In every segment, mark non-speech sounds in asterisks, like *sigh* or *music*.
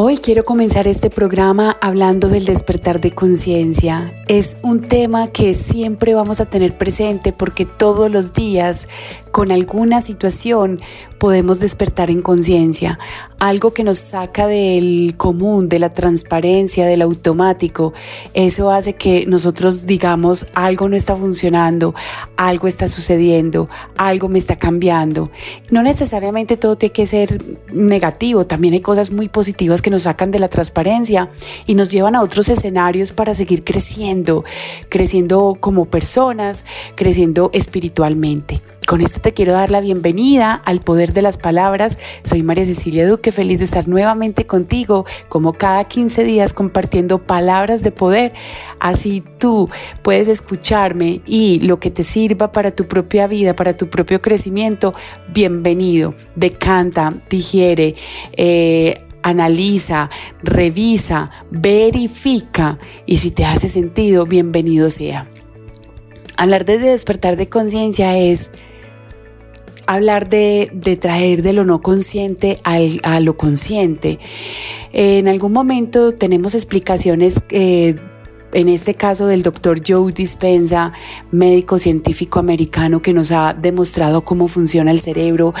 Hoy quiero comenzar este programa hablando del despertar de conciencia. Es un tema que siempre vamos a tener presente porque todos los días con alguna situación podemos despertar en conciencia, algo que nos saca del común, de la transparencia, del automático. Eso hace que nosotros digamos algo no está funcionando, algo está sucediendo, algo me está cambiando. No necesariamente todo tiene que ser negativo, también hay cosas muy positivas que nos sacan de la transparencia y nos llevan a otros escenarios para seguir creciendo, creciendo como personas, creciendo espiritualmente. Con esto te quiero dar la bienvenida al poder de las palabras. Soy María Cecilia Duque, feliz de estar nuevamente contigo, como cada 15 días compartiendo palabras de poder. Así tú puedes escucharme y lo que te sirva para tu propia vida, para tu propio crecimiento, bienvenido. Decanta, digiere. Eh, analiza, revisa, verifica y si te hace sentido, bienvenido sea. Hablar de despertar de conciencia es hablar de, traer de lo no consciente a lo consciente. En algún momento tenemos explicaciones eh, en este caso del doctor Joe Dispensa, médico científico americano que nos ha demostrado cómo funciona el cerebro,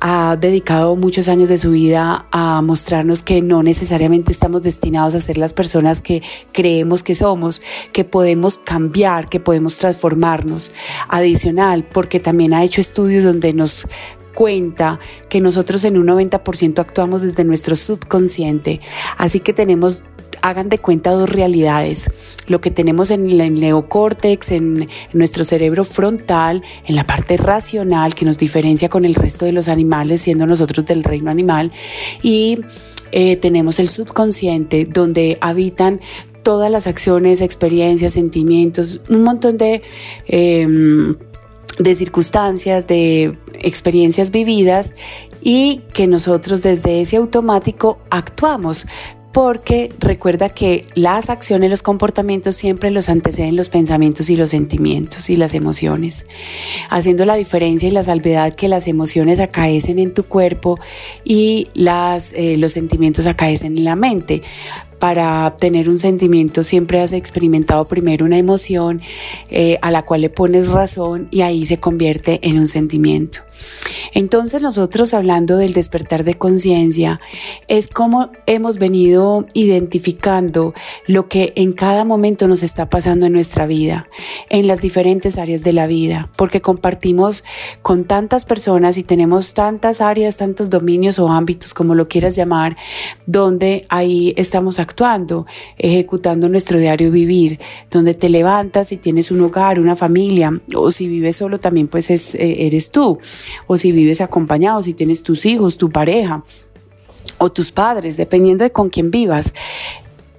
ha dedicado muchos años de su vida a mostrarnos que no necesariamente estamos destinados a ser las personas que creemos que somos, que podemos cambiar, que podemos transformarnos. Adicional, porque también ha hecho estudios donde nos cuenta que nosotros en un 90% actuamos desde nuestro subconsciente, así que tenemos hagan de cuenta dos realidades. Lo que tenemos en el neocórtex, en, nuestro cerebro frontal, en la parte racional que nos diferencia con el resto de los animales, siendo nosotros del reino animal, y eh, tenemos el subconsciente, donde habitan todas las acciones, experiencias, sentimientos, un montón de... Em, de circunstancias, de experiencias vividas y que nosotros desde ese automático actuamos, porque recuerda que las acciones, los comportamientos siempre los anteceden los pensamientos y los sentimientos y las emociones, haciendo la diferencia y la salvedad que las emociones acaecen en tu cuerpo y las, eh, los sentimientos acaecen en la mente para tener un sentimiento siempre has experimentado primero una emoción eh, a la cual le pones razón y ahí se convierte en un sentimiento. Entonces nosotros hablando del despertar de conciencia es como hemos venido identificando lo que en cada momento nos está pasando en nuestra vida, en las diferentes áreas de la vida, porque compartimos con tantas personas y tenemos tantas áreas, tantos dominios o ámbitos, como lo quieras llamar, donde ahí estamos actuando, ejecutando nuestro diario vivir, donde te levantas y tienes un hogar, una familia, o si vives solo también pues es, eh, eres tú o si vives acompañado, si tienes tus hijos, tu pareja o tus padres, dependiendo de con quién vivas.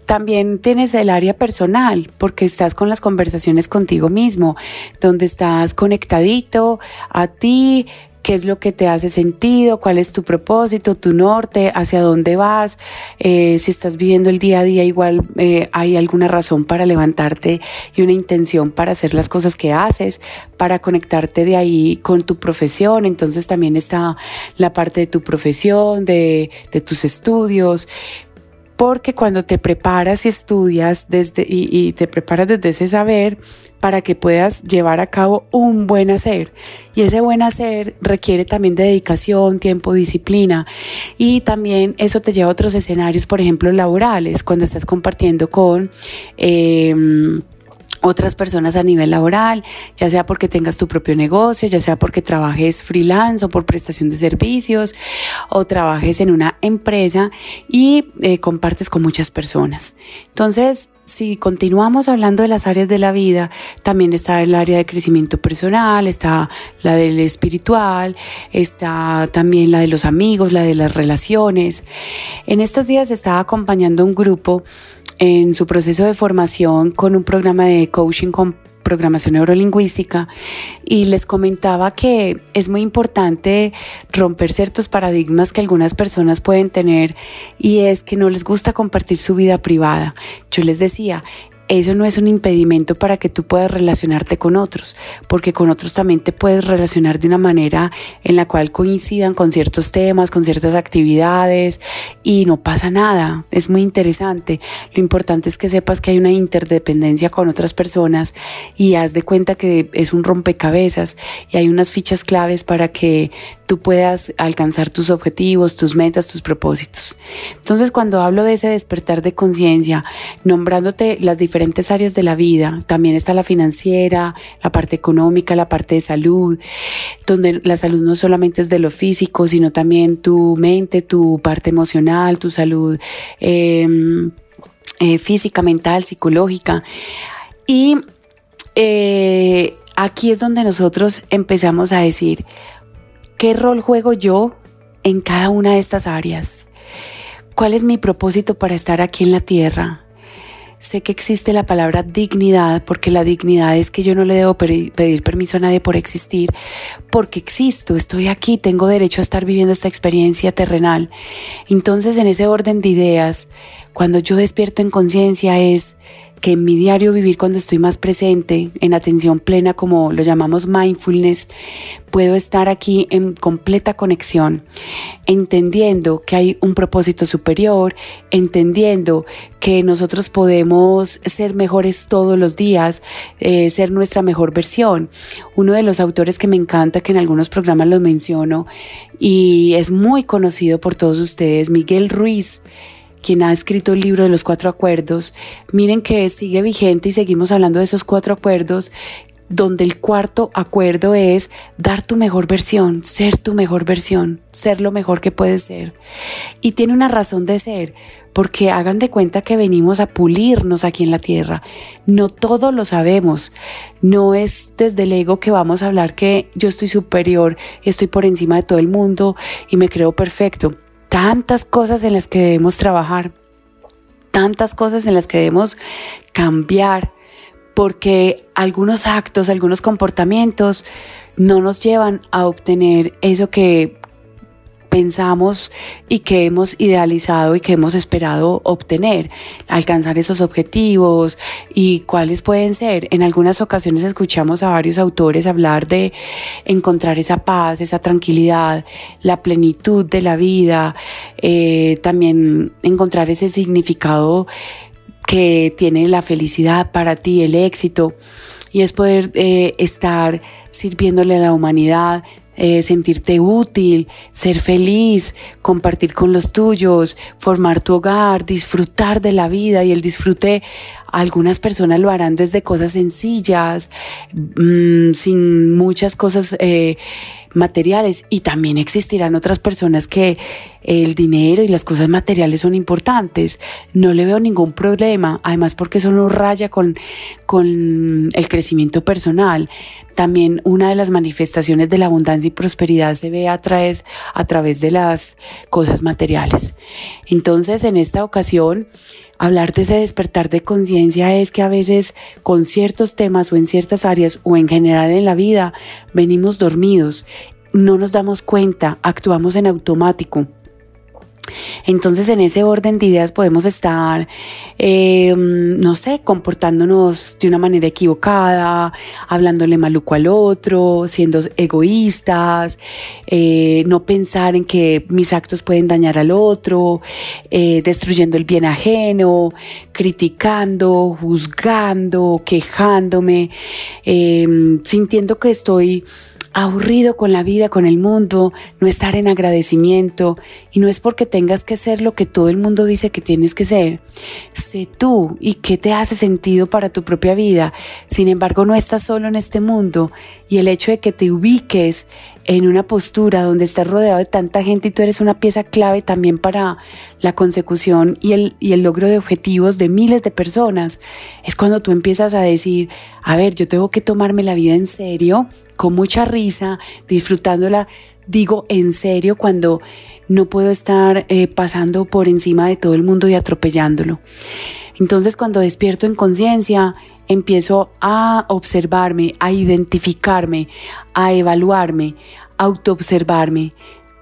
También tienes el área personal, porque estás con las conversaciones contigo mismo, donde estás conectadito a ti, qué es lo que te hace sentido, cuál es tu propósito, tu norte, hacia dónde vas, eh, si estás viviendo el día a día, igual eh, hay alguna razón para levantarte y una intención para hacer las cosas que haces, para conectarte de ahí con tu profesión. Entonces también está la parte de tu profesión, de, de tus estudios, porque cuando te preparas y estudias desde, y, te preparas desde ese saber para que puedas llevar a cabo un buen hacer. Y ese buen hacer requiere también de dedicación, tiempo, disciplina. Y también eso te lleva a otros escenarios, por ejemplo, laborales, cuando estás compartiendo con... Em, otras personas a nivel laboral, ya sea porque tengas tu propio negocio, ya sea porque trabajes freelance o por prestación de servicios o trabajes en una empresa y eh, compartes con muchas personas. Entonces, si continuamos hablando de las áreas de la vida, también está el área de crecimiento personal, está la del espiritual, está también la de los amigos, la de las relaciones. En estos días estaba acompañando un grupo en su proceso de formación con un programa de coaching con programación neurolingüística y les comentaba que es muy importante romper ciertos paradigmas que algunas personas pueden tener y es que no les gusta compartir su vida privada. Yo les decía, eso no es un impedimento para que tú puedas relacionarte con otros, porque con otros también te puedes relacionar de una manera en la cual coincidan con ciertos temas, con ciertas actividades y no pasa nada. Es muy interesante. Lo importante es que sepas que hay una interdependencia con otras personas y haz de cuenta que es un rompecabezas y hay unas fichas claves para que tú puedas alcanzar tus objetivos, tus metas, tus propósitos. Entonces, cuando hablo de ese despertar de conciencia, nombrándote las diferentes áreas de la vida, también está la financiera, la parte económica, la parte de salud, donde la salud no solamente es de lo físico, sino también tu mente, tu parte emocional, tu salud em, eh, física, mental, psicológica. Y eh, aquí es donde nosotros empezamos a decir, ¿Qué rol juego yo en cada una de estas áreas? ¿Cuál es mi propósito para estar aquí en la tierra? Sé que existe la palabra dignidad porque la dignidad es que yo no le debo pedir permiso a nadie por existir, porque existo, estoy aquí, tengo derecho a estar viviendo esta experiencia terrenal. Entonces en ese orden de ideas, cuando yo despierto en conciencia es que en mi diario vivir cuando estoy más presente, en atención plena, como lo llamamos mindfulness, puedo estar aquí en completa conexión, entendiendo que hay un propósito superior, entendiendo que nosotros podemos ser mejores todos los días, eh, ser nuestra mejor versión. Uno de los autores que me encanta, que en algunos programas lo menciono y es muy conocido por todos ustedes, Miguel Ruiz, quien ha escrito el libro de los cuatro acuerdos, miren que sigue vigente y seguimos hablando de esos cuatro acuerdos donde el cuarto acuerdo es dar tu mejor versión, ser tu mejor versión, ser lo mejor que puedes ser. Y tiene una razón de ser, porque hagan de cuenta que venimos a pulirnos aquí en la tierra. No todo lo sabemos. No es desde el ego que vamos a hablar que yo estoy superior, estoy por encima de todo el mundo y me creo perfecto tantas cosas en las que debemos trabajar, tantas cosas en las que debemos cambiar, porque algunos actos, algunos comportamientos no nos llevan a obtener eso que pensamos y que hemos idealizado y que hemos esperado obtener, alcanzar esos objetivos y cuáles pueden ser. En algunas ocasiones escuchamos a varios autores hablar de encontrar esa paz, esa tranquilidad, la plenitud de la vida, eh, también encontrar ese significado que tiene la felicidad para ti, el éxito, y es poder eh, estar sirviéndole a la humanidad, eh, sentirte útil, ser feliz, compartir con los tuyos, formar tu hogar, disfrutar de la vida y el disfrute algunas personas lo harán desde cosas sencillas, mm, sin muchas cosas eh, materiales y también existirán otras personas que el dinero y las cosas materiales son importantes. No le veo ningún problema, además porque eso no raya con, con el crecimiento personal. También una de las manifestaciones de la abundancia y prosperidad se ve a través, a través de las cosas materiales. Entonces, en esta ocasión, hablar de ese despertar de conciencia es que a veces con ciertos temas o en ciertas áreas o en general en la vida venimos dormidos, no nos damos cuenta, actuamos en automático. Entonces en ese orden de ideas podemos estar, eh, no sé, comportándonos de una manera equivocada, hablándole maluco al otro, siendo egoístas, eh, no pensar en que mis actos pueden dañar al otro, eh, destruyendo el bien ajeno, criticando, juzgando, quejándome, sintiendo que estoy aburrido con la vida, con el mundo, no estar en agradecimiento. Y no es porque tengas que ser lo que todo el mundo dice que tienes que ser. Sé tú y qué te hace sentido para tu propia vida. Sin embargo, no estás solo en este mundo y el hecho de que te ubiques en una postura donde estás rodeado de tanta gente y tú eres una pieza clave también para la consecución y el, y el logro de objetivos de miles de personas, es cuando tú empiezas a decir, a ver, yo tengo que tomarme la vida en serio, con mucha risa, disfrutándola, digo en serio cuando no puedo estar eh, pasando por encima de todo el mundo y atropellándolo. Entonces cuando despierto en conciencia, empiezo a observarme, a identificarme, a evaluarme, a autoobservarme.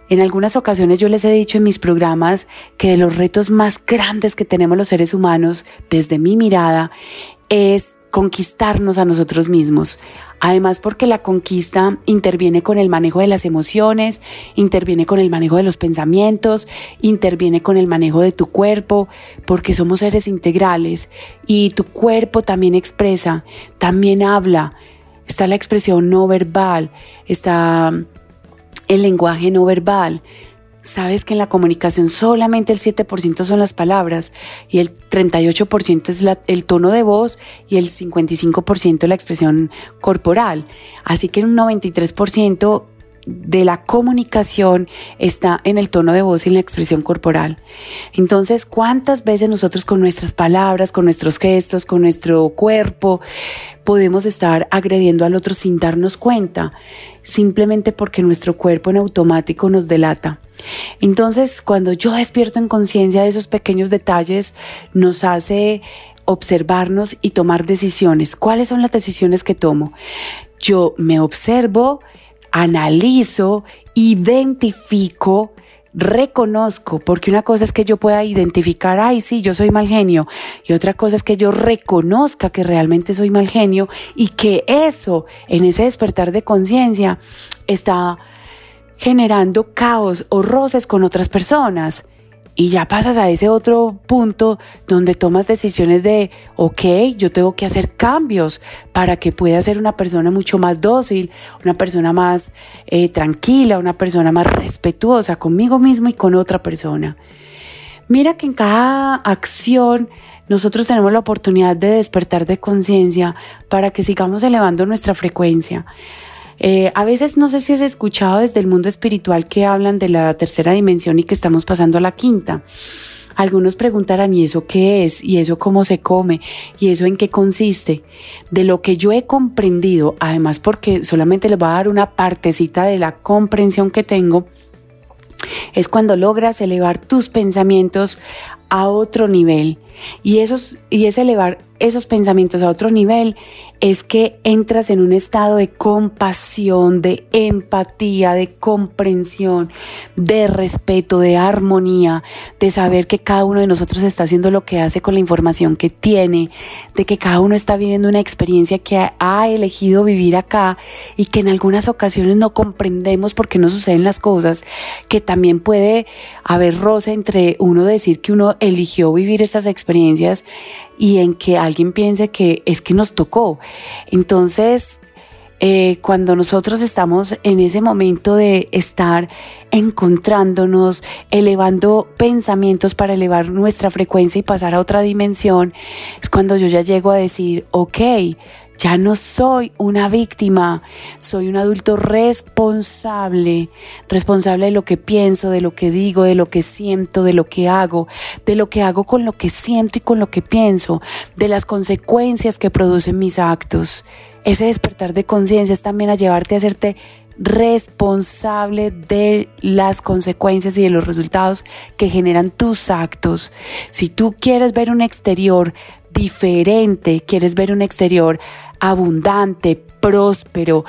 En algunas ocasiones yo les he dicho en mis programas que de los retos más grandes que tenemos los seres humanos, desde mi mirada, es conquistarnos a nosotros mismos. Además porque la conquista interviene con el manejo de las emociones, interviene con el manejo de los pensamientos, interviene con el manejo de tu cuerpo, porque somos seres integrales y tu cuerpo también expresa, también habla. Está la expresión no verbal, está el lenguaje no verbal. Sabes que en la comunicación solamente el 7% son las palabras y el 38% es el tono de voz y el 55% la expresión corporal. Así que un 93% de la comunicación está en el tono de voz y en la expresión corporal. Entonces, ¿cuántas veces nosotros con nuestras palabras, con nuestros gestos, con nuestro cuerpo, podemos estar agrediendo al otro sin darnos cuenta? Simplemente porque nuestro cuerpo en automático nos delata. Entonces, cuando yo despierto en conciencia de esos pequeños detalles, nos hace observarnos y tomar decisiones. ¿Cuáles son las decisiones que tomo? Yo me observo, analizo, identifico, reconozco, porque una cosa es que yo pueda identificar, ay, sí, yo soy mal genio, y otra cosa es que yo reconozca que realmente soy mal genio y que eso, en ese despertar de conciencia, está generando caos o roces con otras personas. Y ya pasas a ese otro punto donde tomas decisiones de, ok, yo tengo que hacer cambios para que pueda ser una persona mucho más dócil, una persona más eh, tranquila, una persona más respetuosa conmigo mismo y con otra persona. Mira que en cada acción nosotros tenemos la oportunidad de despertar de conciencia para que sigamos elevando nuestra frecuencia. Eh, a veces no sé si has escuchado desde el mundo espiritual que hablan de la tercera dimensión y que estamos pasando a la quinta. Algunos preguntarán, ¿y eso qué es? ¿Y eso cómo se come? ¿Y eso en qué consiste? De lo que yo he comprendido, además porque solamente les voy a dar una partecita de la comprensión que tengo, es cuando logras elevar tus pensamientos a otro nivel. Y, esos, y es elevar esos pensamientos a otro nivel es que entras en un estado de compasión, de empatía, de comprensión, de respeto, de armonía, de saber que cada uno de nosotros está haciendo lo que hace con la información que tiene, de que cada uno está viviendo una experiencia que ha elegido vivir acá y que en algunas ocasiones no comprendemos por qué no suceden las cosas, que también puede haber roce entre uno decir que uno eligió vivir estas experiencias y en que alguien piense que es que nos tocó. Entonces, eh, cuando nosotros estamos en ese momento de estar encontrándonos, elevando pensamientos para elevar nuestra frecuencia y pasar a otra dimensión, es cuando yo ya llego a decir, ok, ya no soy una víctima, soy un adulto responsable, responsable de lo que pienso, de lo que digo, de lo que siento, de lo que hago, de lo que hago con lo que siento y con lo que pienso, de las consecuencias que producen mis actos. Ese despertar de conciencia es también a llevarte a hacerte responsable de las consecuencias y de los resultados que generan tus actos. Si tú quieres ver un exterior diferente, quieres ver un exterior abundante, próspero.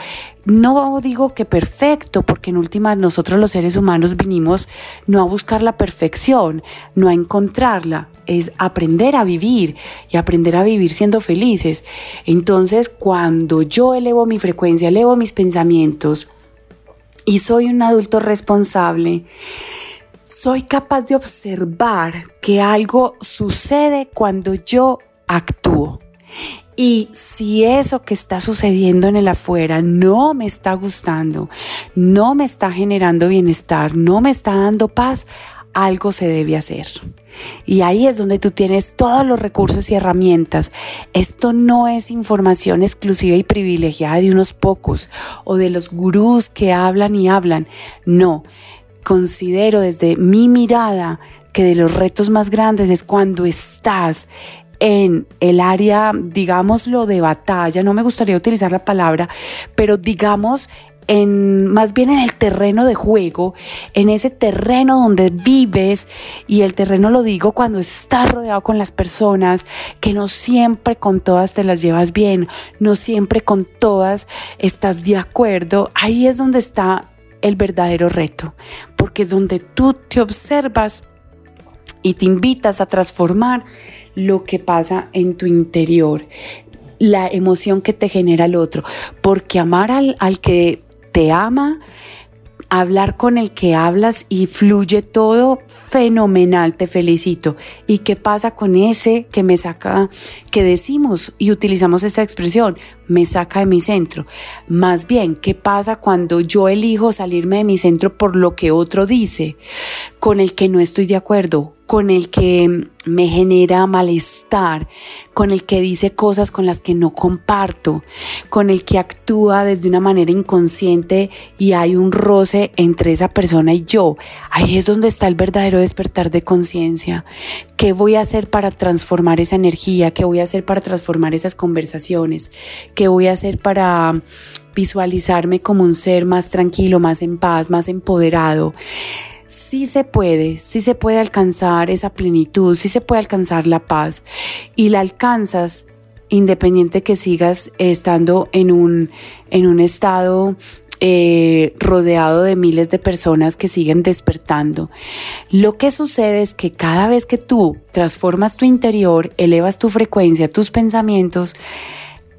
No digo que perfecto, porque en última nosotros los seres humanos vinimos no a buscar la perfección, no a encontrarla, es aprender a vivir y aprender a vivir siendo felices. Entonces, cuando yo elevo mi frecuencia, elevo mis pensamientos y soy un adulto responsable, soy capaz de observar que algo sucede cuando yo actúo. Y si eso que está sucediendo en el afuera no me está gustando, no me está generando bienestar, no me está dando paz, algo se debe hacer. Y ahí es donde tú tienes todos los recursos y herramientas. Esto no es información exclusiva y privilegiada de unos pocos o de los gurús que hablan y hablan. No, considero desde mi mirada que de los retos más grandes es cuando estás en el área, digámoslo, de batalla, no me gustaría utilizar la palabra, pero digamos en más bien en el terreno de juego, en ese terreno donde vives y el terreno lo digo cuando estás rodeado con las personas, que no siempre con todas te las llevas bien, no siempre con todas estás de acuerdo, ahí es donde está el verdadero reto, porque es donde tú te observas y te invitas a transformar lo que pasa en tu interior, la emoción que te genera el otro, porque amar al, al que te ama, hablar con el que hablas y fluye todo fenomenal, te felicito. ¿Y qué pasa con ese que me saca, que decimos y utilizamos esta expresión, me saca de mi centro? Más bien, ¿qué pasa cuando yo elijo salirme de mi centro por lo que otro dice, con el que no estoy de acuerdo? con el que me genera malestar, con el que dice cosas con las que no comparto, con el que actúa desde una manera inconsciente y hay un roce entre esa persona y yo. Ahí es donde está el verdadero despertar de conciencia. ¿Qué voy a hacer para transformar esa energía? ¿Qué voy a hacer para transformar esas conversaciones? ¿Qué voy a hacer para visualizarme como un ser más tranquilo, más en paz, más empoderado? sí se puede, sí se puede alcanzar esa plenitud, sí se puede alcanzar la paz y la alcanzas independiente que sigas estando en un, en un estado eh, rodeado de miles de personas que siguen despertando. Lo que sucede es que cada vez que tú transformas tu interior, elevas tu frecuencia, tus pensamientos,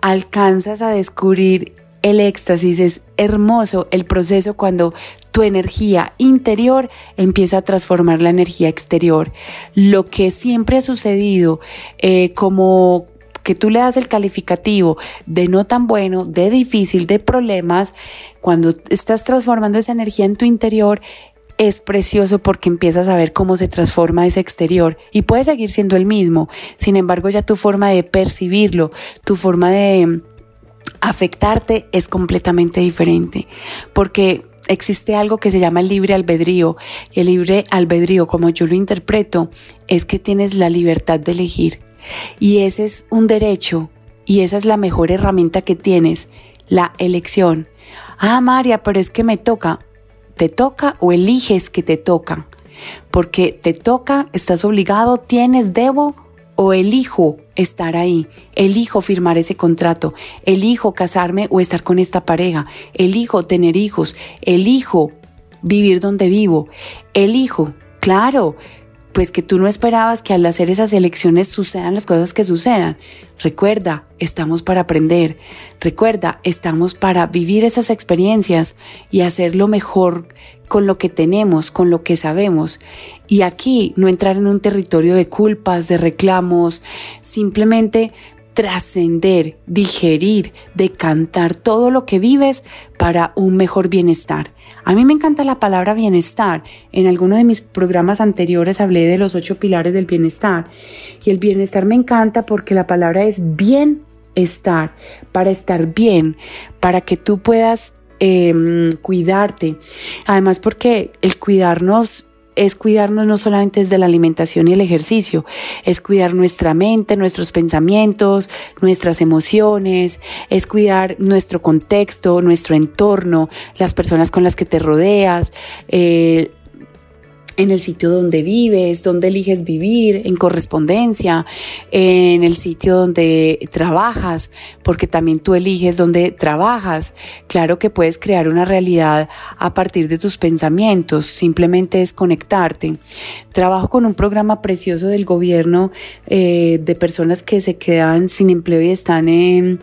alcanzas a descubrir el éxtasis, es hermoso el proceso cuando tu energía interior empieza a transformar la energía exterior. Lo que siempre ha sucedido eh, como que tú le das el calificativo de no tan bueno, de difícil, de problemas, cuando estás transformando esa energía en tu interior, es precioso porque empiezas a ver cómo se transforma ese exterior y puede seguir siendo el mismo. Sin embargo, ya tu forma de percibirlo, tu forma de afectarte es completamente diferente, porque existe algo que se llama el libre albedrío. Y el libre albedrío, como yo lo interpreto, es que tienes la libertad de elegir. Y ese es un derecho y esa es la mejor herramienta que tienes, la elección. Ah, María, pero es que me toca. ¿Te toca o eliges que te toca? Porque te toca, estás obligado, tienes, debo o elijo estar ahí, elijo firmar ese contrato, elijo casarme o estar con esta pareja, elijo tener hijos, elijo vivir donde vivo, elijo, claro, pues que tú no esperabas que al hacer esas elecciones sucedan las cosas que sucedan. Recuerda, estamos para aprender. Recuerda, estamos para vivir esas experiencias y hacer lo mejor con lo que tenemos, con lo que sabemos. Y aquí no entrar en un territorio de culpas, de reclamos, simplemente trascender, digerir, decantar todo lo que vives para un mejor bienestar. A mí me encanta la palabra bienestar. En alguno de mis programas anteriores hablé de los ocho pilares del bienestar. Y el bienestar me encanta porque la palabra es bienestar, para estar bien, para que tú puedas Em, cuidarte. Además porque el cuidarnos es cuidarnos no solamente desde la alimentación y el ejercicio, es cuidar nuestra mente, nuestros pensamientos, nuestras emociones, es cuidar nuestro contexto, nuestro entorno, las personas con las que te rodeas, eh, en el sitio donde vives, donde eliges vivir, en correspondencia, en el sitio donde trabajas, porque también tú eliges donde trabajas. Claro que puedes crear una realidad a partir de tus pensamientos, simplemente es conectarte. Trabajo con un programa precioso del gobierno eh, de personas que se quedan sin empleo y están en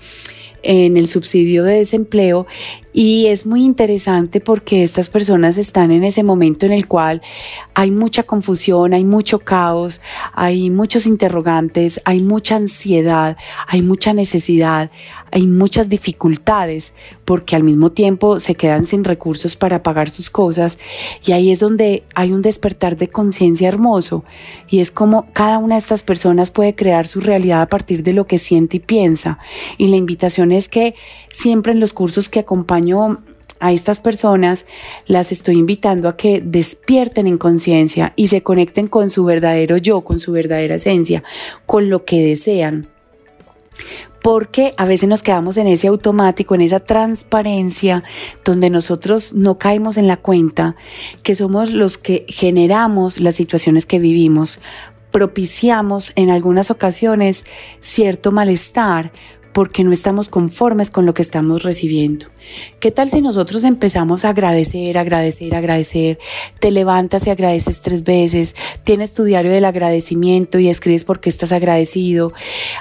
en el subsidio de desempleo y es muy interesante porque estas personas están en ese momento en el cual hay mucha confusión, hay mucho caos, hay muchos interrogantes, hay mucha ansiedad, hay mucha necesidad, hay muchas dificultades porque al mismo tiempo se quedan sin recursos para pagar sus cosas y ahí es donde hay un despertar de conciencia hermoso y es como cada una de estas personas puede crear su realidad a partir de lo que siente y piensa. Y la invitación es que siempre en los cursos que acompaño a estas personas las estoy invitando a que despierten en conciencia y se conecten con su verdadero yo, con su verdadera esencia, con lo que desean porque a veces nos quedamos en ese automático, en esa transparencia, donde nosotros no caemos en la cuenta que somos los que generamos las situaciones que vivimos, propiciamos en algunas ocasiones cierto malestar porque no estamos conformes con lo que estamos recibiendo. ¿Qué tal si nosotros empezamos a agradecer, agradecer, agradecer? Te levantas y agradeces tres veces, tienes tu diario del agradecimiento y escribes por qué estás agradecido.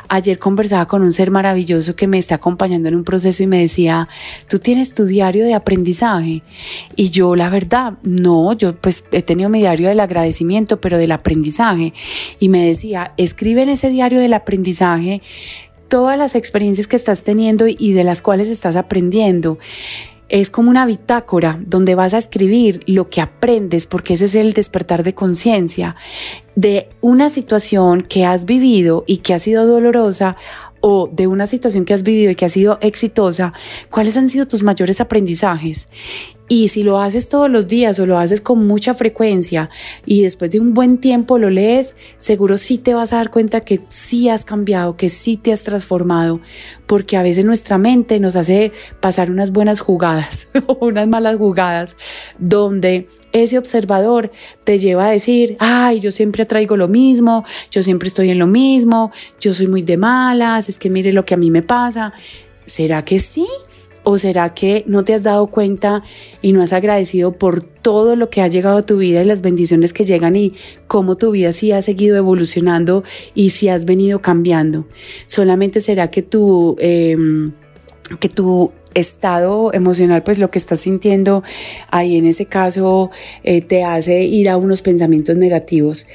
Ayer conversaba con un ser maravilloso que me está acompañando en un proceso y me decía, tú tienes tu diario de aprendizaje. Y yo, la verdad, no, yo pues he tenido mi diario del agradecimiento, pero del aprendizaje. Y me decía, escribe en ese diario del aprendizaje todas las experiencias que estás teniendo y de las cuales estás aprendiendo. Es como una bitácora donde vas a escribir lo que aprendes, porque ese es el despertar de conciencia de una situación que has vivido y que ha sido dolorosa o de una situación que has vivido y que ha sido exitosa, ¿cuáles han sido tus mayores aprendizajes? Y si lo haces todos los días o lo haces con mucha frecuencia y después de un buen tiempo lo lees, seguro sí te vas a dar cuenta que sí has cambiado, que sí te has transformado, porque a veces nuestra mente nos hace pasar unas buenas jugadas *laughs* o unas malas jugadas donde ese observador te lleva a decir, ay, yo siempre traigo lo mismo, yo siempre estoy en lo mismo, yo soy muy de malas, es que mire lo que a mí me pasa. ¿Será que sí? ¿O será que no te has dado cuenta y no has agradecido por todo lo que ha llegado a tu vida y las bendiciones que llegan y cómo tu vida sí ha seguido evolucionando y si has venido cambiando? Solamente será que tu, em, que tu estado emocional, pues lo que estás sintiendo ahí en ese caso eh, te hace ir a unos pensamientos negativos.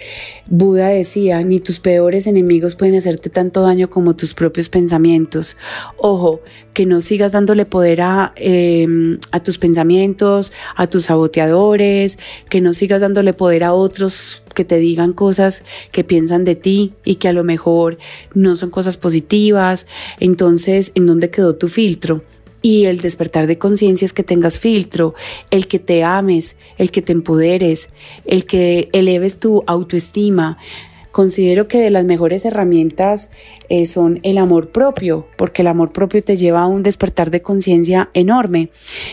Buda decía, ni tus peores enemigos pueden hacerte tanto daño como tus propios pensamientos. Ojo, que no sigas dándole poder a, em, a tus pensamientos, a tus saboteadores, que no sigas dándole poder a otros que te digan cosas que piensan de ti y que a lo mejor no son cosas positivas. Entonces, ¿en dónde quedó tu filtro? Y el despertar de conciencia es que tengas filtro, el que te ames, el que te empoderes, el que eleves tu autoestima. Considero que de las mejores herramientas eh, son el amor propio, porque el amor propio te lleva a un despertar de conciencia enorme.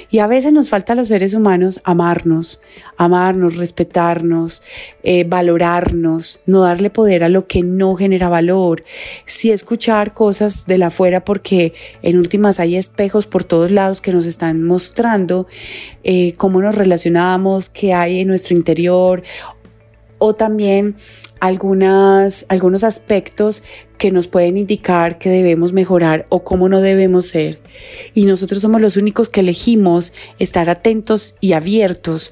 Y a veces nos falta a los seres humanos amarnos, amarnos, respetarnos, eh, valorarnos, no darle poder a lo que no genera valor, sí escuchar cosas de la afuera, porque en últimas hay espejos por todos lados que nos están mostrando eh, cómo nos relacionamos, qué hay en nuestro interior o también algunas, algunos aspectos que nos pueden indicar que debemos mejorar o cómo no debemos ser. Y nosotros somos los únicos que elegimos estar atentos y abiertos.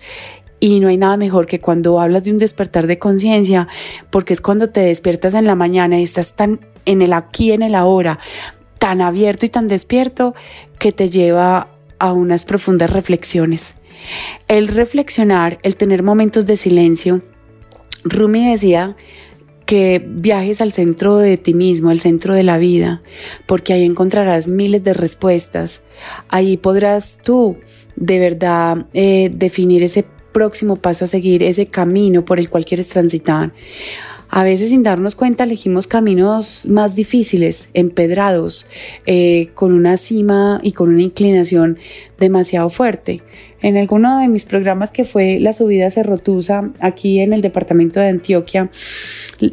Y no hay nada mejor que cuando hablas de un despertar de conciencia, porque es cuando te despiertas en la mañana y estás tan en el aquí, en el ahora, tan abierto y tan despierto que te lleva a unas profundas reflexiones. El reflexionar, el tener momentos de silencio, Rumi decía que viajes al centro de ti mismo, al centro de la vida, porque ahí encontrarás miles de respuestas. Ahí podrás tú de verdad eh, definir ese próximo paso a seguir, ese camino por el cual quieres transitar. A veces sin darnos cuenta elegimos caminos más difíciles, empedrados, eh, con una cima y con una inclinación demasiado fuerte. En alguno de mis programas que fue la subida Cerrotusa, aquí en el departamento de Antioquia,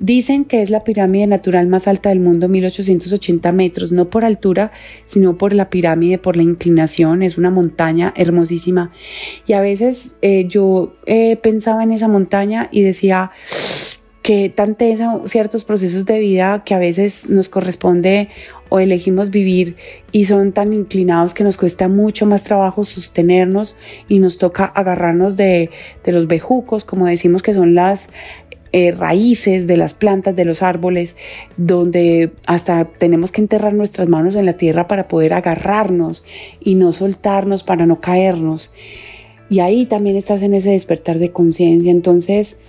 dicen que es la pirámide natural más alta del mundo, 1880 metros, no por altura, sino por la pirámide, por la inclinación, es una montaña hermosísima. Y a veces eh, yo eh, pensaba en esa montaña y decía, que tan ciertos procesos de vida que a veces nos corresponde o elegimos vivir y son tan inclinados que nos cuesta mucho más trabajo sostenernos y nos toca agarrarnos de, los bejucos, como decimos que son las eh, raíces de las plantas, de los árboles, donde hasta tenemos que enterrar nuestras manos en la tierra para poder agarrarnos y no soltarnos para no caernos. Y ahí también estás en ese despertar de conciencia. Entonces,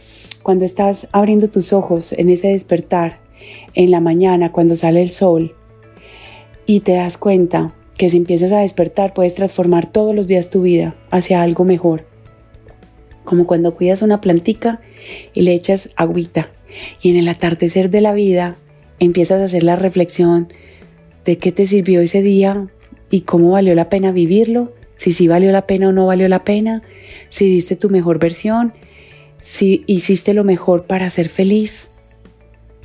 cuando estás abriendo tus ojos en ese despertar, en la mañana, cuando sale el sol, y te das cuenta que si empiezas a despertar puedes transformar todos los días tu vida hacia algo mejor. Como cuando cuidas una plantica y le echas agüita y en el atardecer de la vida empiezas a hacer la reflexión de qué te sirvió ese día y cómo valió la pena vivirlo, si sí valió la pena o no valió la pena, si diste tu mejor versión, si hiciste lo mejor para ser feliz,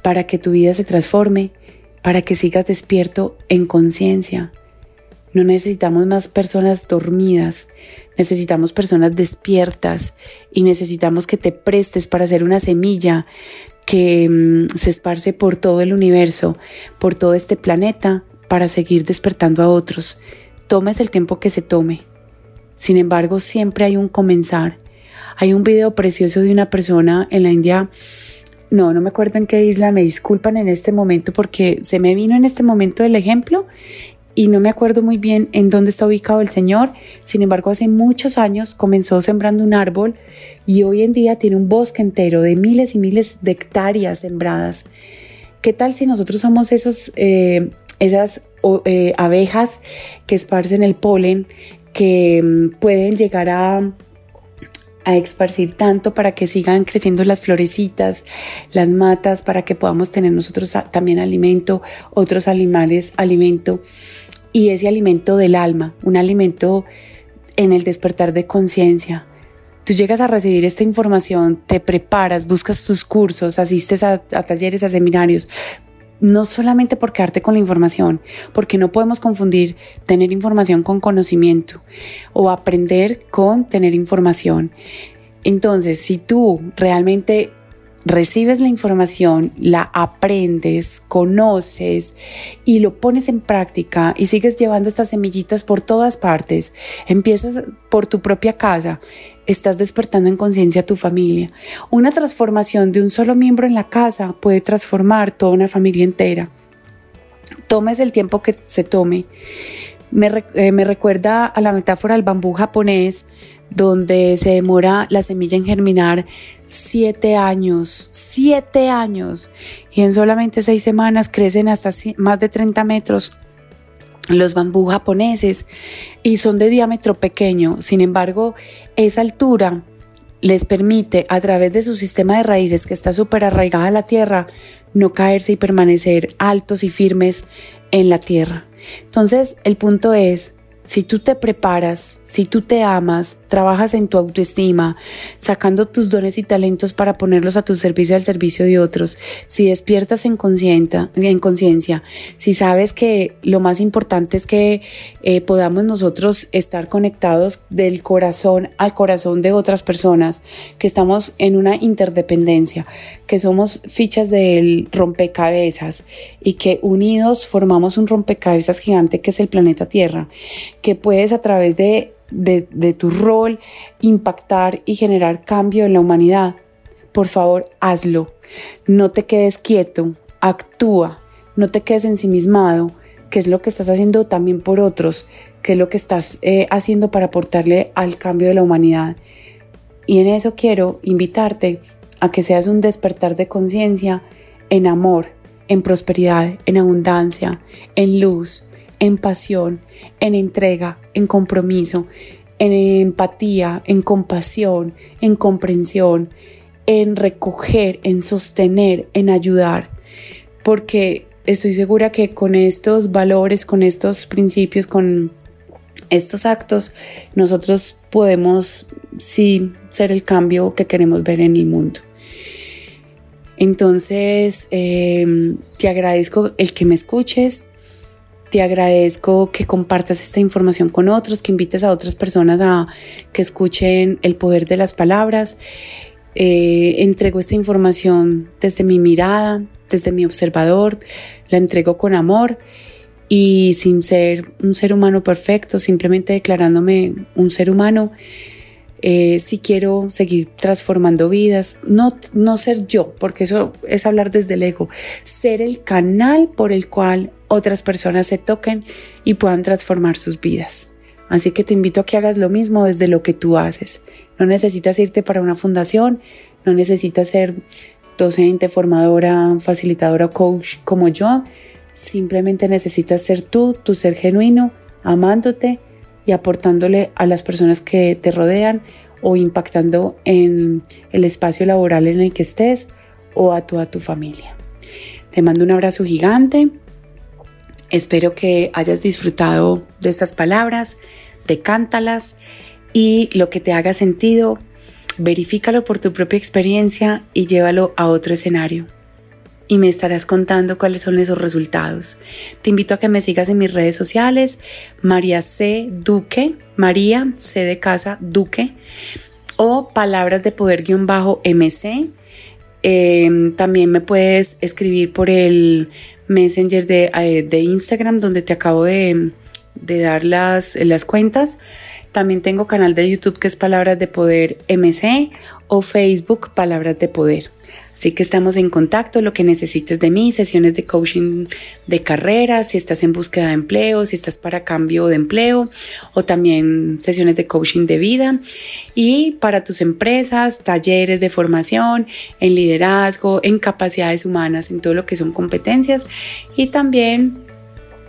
para que tu vida se transforme, para que sigas despierto en conciencia. No necesitamos más personas dormidas, necesitamos personas despiertas y necesitamos que te prestes para ser una semilla que mm, se esparce por todo el universo, por todo este planeta, para seguir despertando a otros. Tomes el tiempo que se tome. Sin embargo, siempre hay un comenzar. Hay un video precioso de una persona en la India no, no me acuerdo en qué isla, me disculpan en este momento porque se me vino en este momento el ejemplo y no me acuerdo muy bien en dónde está ubicado el Señor. Sin embargo, hace muchos años comenzó sembrando un árbol y hoy en día tiene un bosque entero de miles y miles de hectáreas sembradas. ¿Qué tal si nosotros somos esos, eh, esas eh, abejas que esparcen el polen, que mm, pueden llegar a a esparcir tanto para que sigan creciendo las florecitas, las matas, para que podamos tener nosotros también alimento, otros animales alimento y ese alimento del alma, un alimento en el despertar de conciencia. Tú llegas a recibir esta información, te preparas, buscas tus cursos, asistes a, a talleres, a seminarios, no solamente por quedarte con la información, porque no podemos confundir tener información con conocimiento o aprender con tener información. Entonces, si tú realmente recibes la información, la aprendes, conoces y lo pones en práctica y sigues llevando estas semillitas por todas partes, empiezas por tu propia casa, estás despertando en conciencia a tu familia. Una transformación de un solo miembro en la casa puede transformar toda una familia entera. Tomes el tiempo que se tome. Me, eh, me recuerda a la metáfora del bambú japonés donde se demora la semilla en germinar siete años, siete años, y en solamente seis semanas crecen hasta más de 30 metros los bambú japoneses y son de diámetro pequeño. Sin embargo, esa altura les permite a través de su sistema de raíces que está súper arraigada a la tierra, no caerse y permanecer altos y firmes en la tierra. Entonces, el punto es, si tú te preparas, si tú te amas, trabajas en tu autoestima, sacando tus dones y talentos para ponerlos a tu servicio al servicio de otros, si despiertas en conciencia, si sabes que lo más importante es que eh, podamos nosotros estar conectados del corazón al corazón de otras personas, que estamos en una interdependencia, que somos fichas del rompecabezas y que unidos formamos un rompecabezas gigante que es el planeta Tierra que puedes a través de, tu rol impactar y generar cambio en la humanidad, por favor hazlo. No te quedes quieto, actúa, no te quedes ensimismado, que es lo que estás haciendo también por otros, que es lo que estás eh, haciendo para aportarle al cambio de la humanidad. Y en eso quiero invitarte a que seas un despertar de conciencia en amor, en prosperidad, en abundancia, en luz, en pasión, en entrega, en compromiso, en empatía, en compasión, en comprensión, en recoger, en sostener, en ayudar. Porque estoy segura que con estos valores, con estos principios, con estos actos, nosotros podemos sí ser el cambio que queremos ver en el mundo. Entonces, eh, te agradezco el que me escuches, te agradezco que compartas esta información con otros, que invites a otras personas a que escuchen el poder de las palabras. Eh, entrego esta información desde mi mirada, desde mi observador, la entrego con amor y sin ser un ser humano perfecto, simplemente declarándome un ser humano. Eh, si quiero seguir transformando vidas, no, no ser yo, porque eso es hablar desde el ego, ser el canal por el cual otras personas se toquen y puedan transformar sus vidas. Así que te invito a que hagas lo mismo desde lo que tú haces. No necesitas irte para una fundación, no necesitas ser docente, formadora, facilitadora, coach como yo. Simplemente necesitas ser tú, tu ser genuino, amándote y aportándole a las personas que te rodean o impactando en el espacio laboral en el que estés o a toda tu familia. Te mando un abrazo gigante Espero que hayas disfrutado de estas palabras, decántalas y lo que te haga sentido, verifícalo por tu propia experiencia y llévalo a otro escenario. Y me estarás contando cuáles son esos resultados. Te invito a que me sigas en mis redes sociales, María C. Duque, María C. de Casa Duque, o Palabras de Poder-MC. Em, también me puedes escribir por el Messenger eh, de, Instagram donde te acabo de, dar las, las cuentas. También tengo canal de YouTube que es Palabras de Poder MC o Facebook Palabras de Poder. Así que estamos en contacto, lo que necesites de mí, sesiones de coaching de carrera, si estás en búsqueda de empleo, si estás para cambio de empleo o también sesiones de coaching de vida. Y para tus empresas, talleres de formación en liderazgo, en capacidades humanas, en todo lo que son competencias. Y también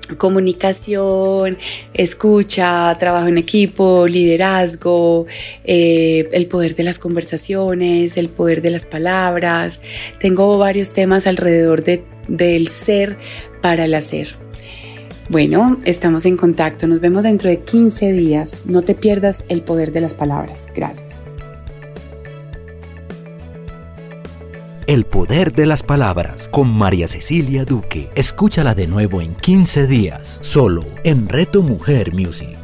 comunicación, escucha, trabajo en equipo, liderazgo, eh, el poder de las conversaciones, el poder de las palabras. Tengo varios temas alrededor del ser para el hacer. Bueno, estamos en contacto. Nos vemos dentro de 15 días. No te pierdas el poder de las palabras. Gracias. El poder de las palabras con María Cecilia Duque. Escúchala de nuevo en 15 días, solo en Reto Mujer Music.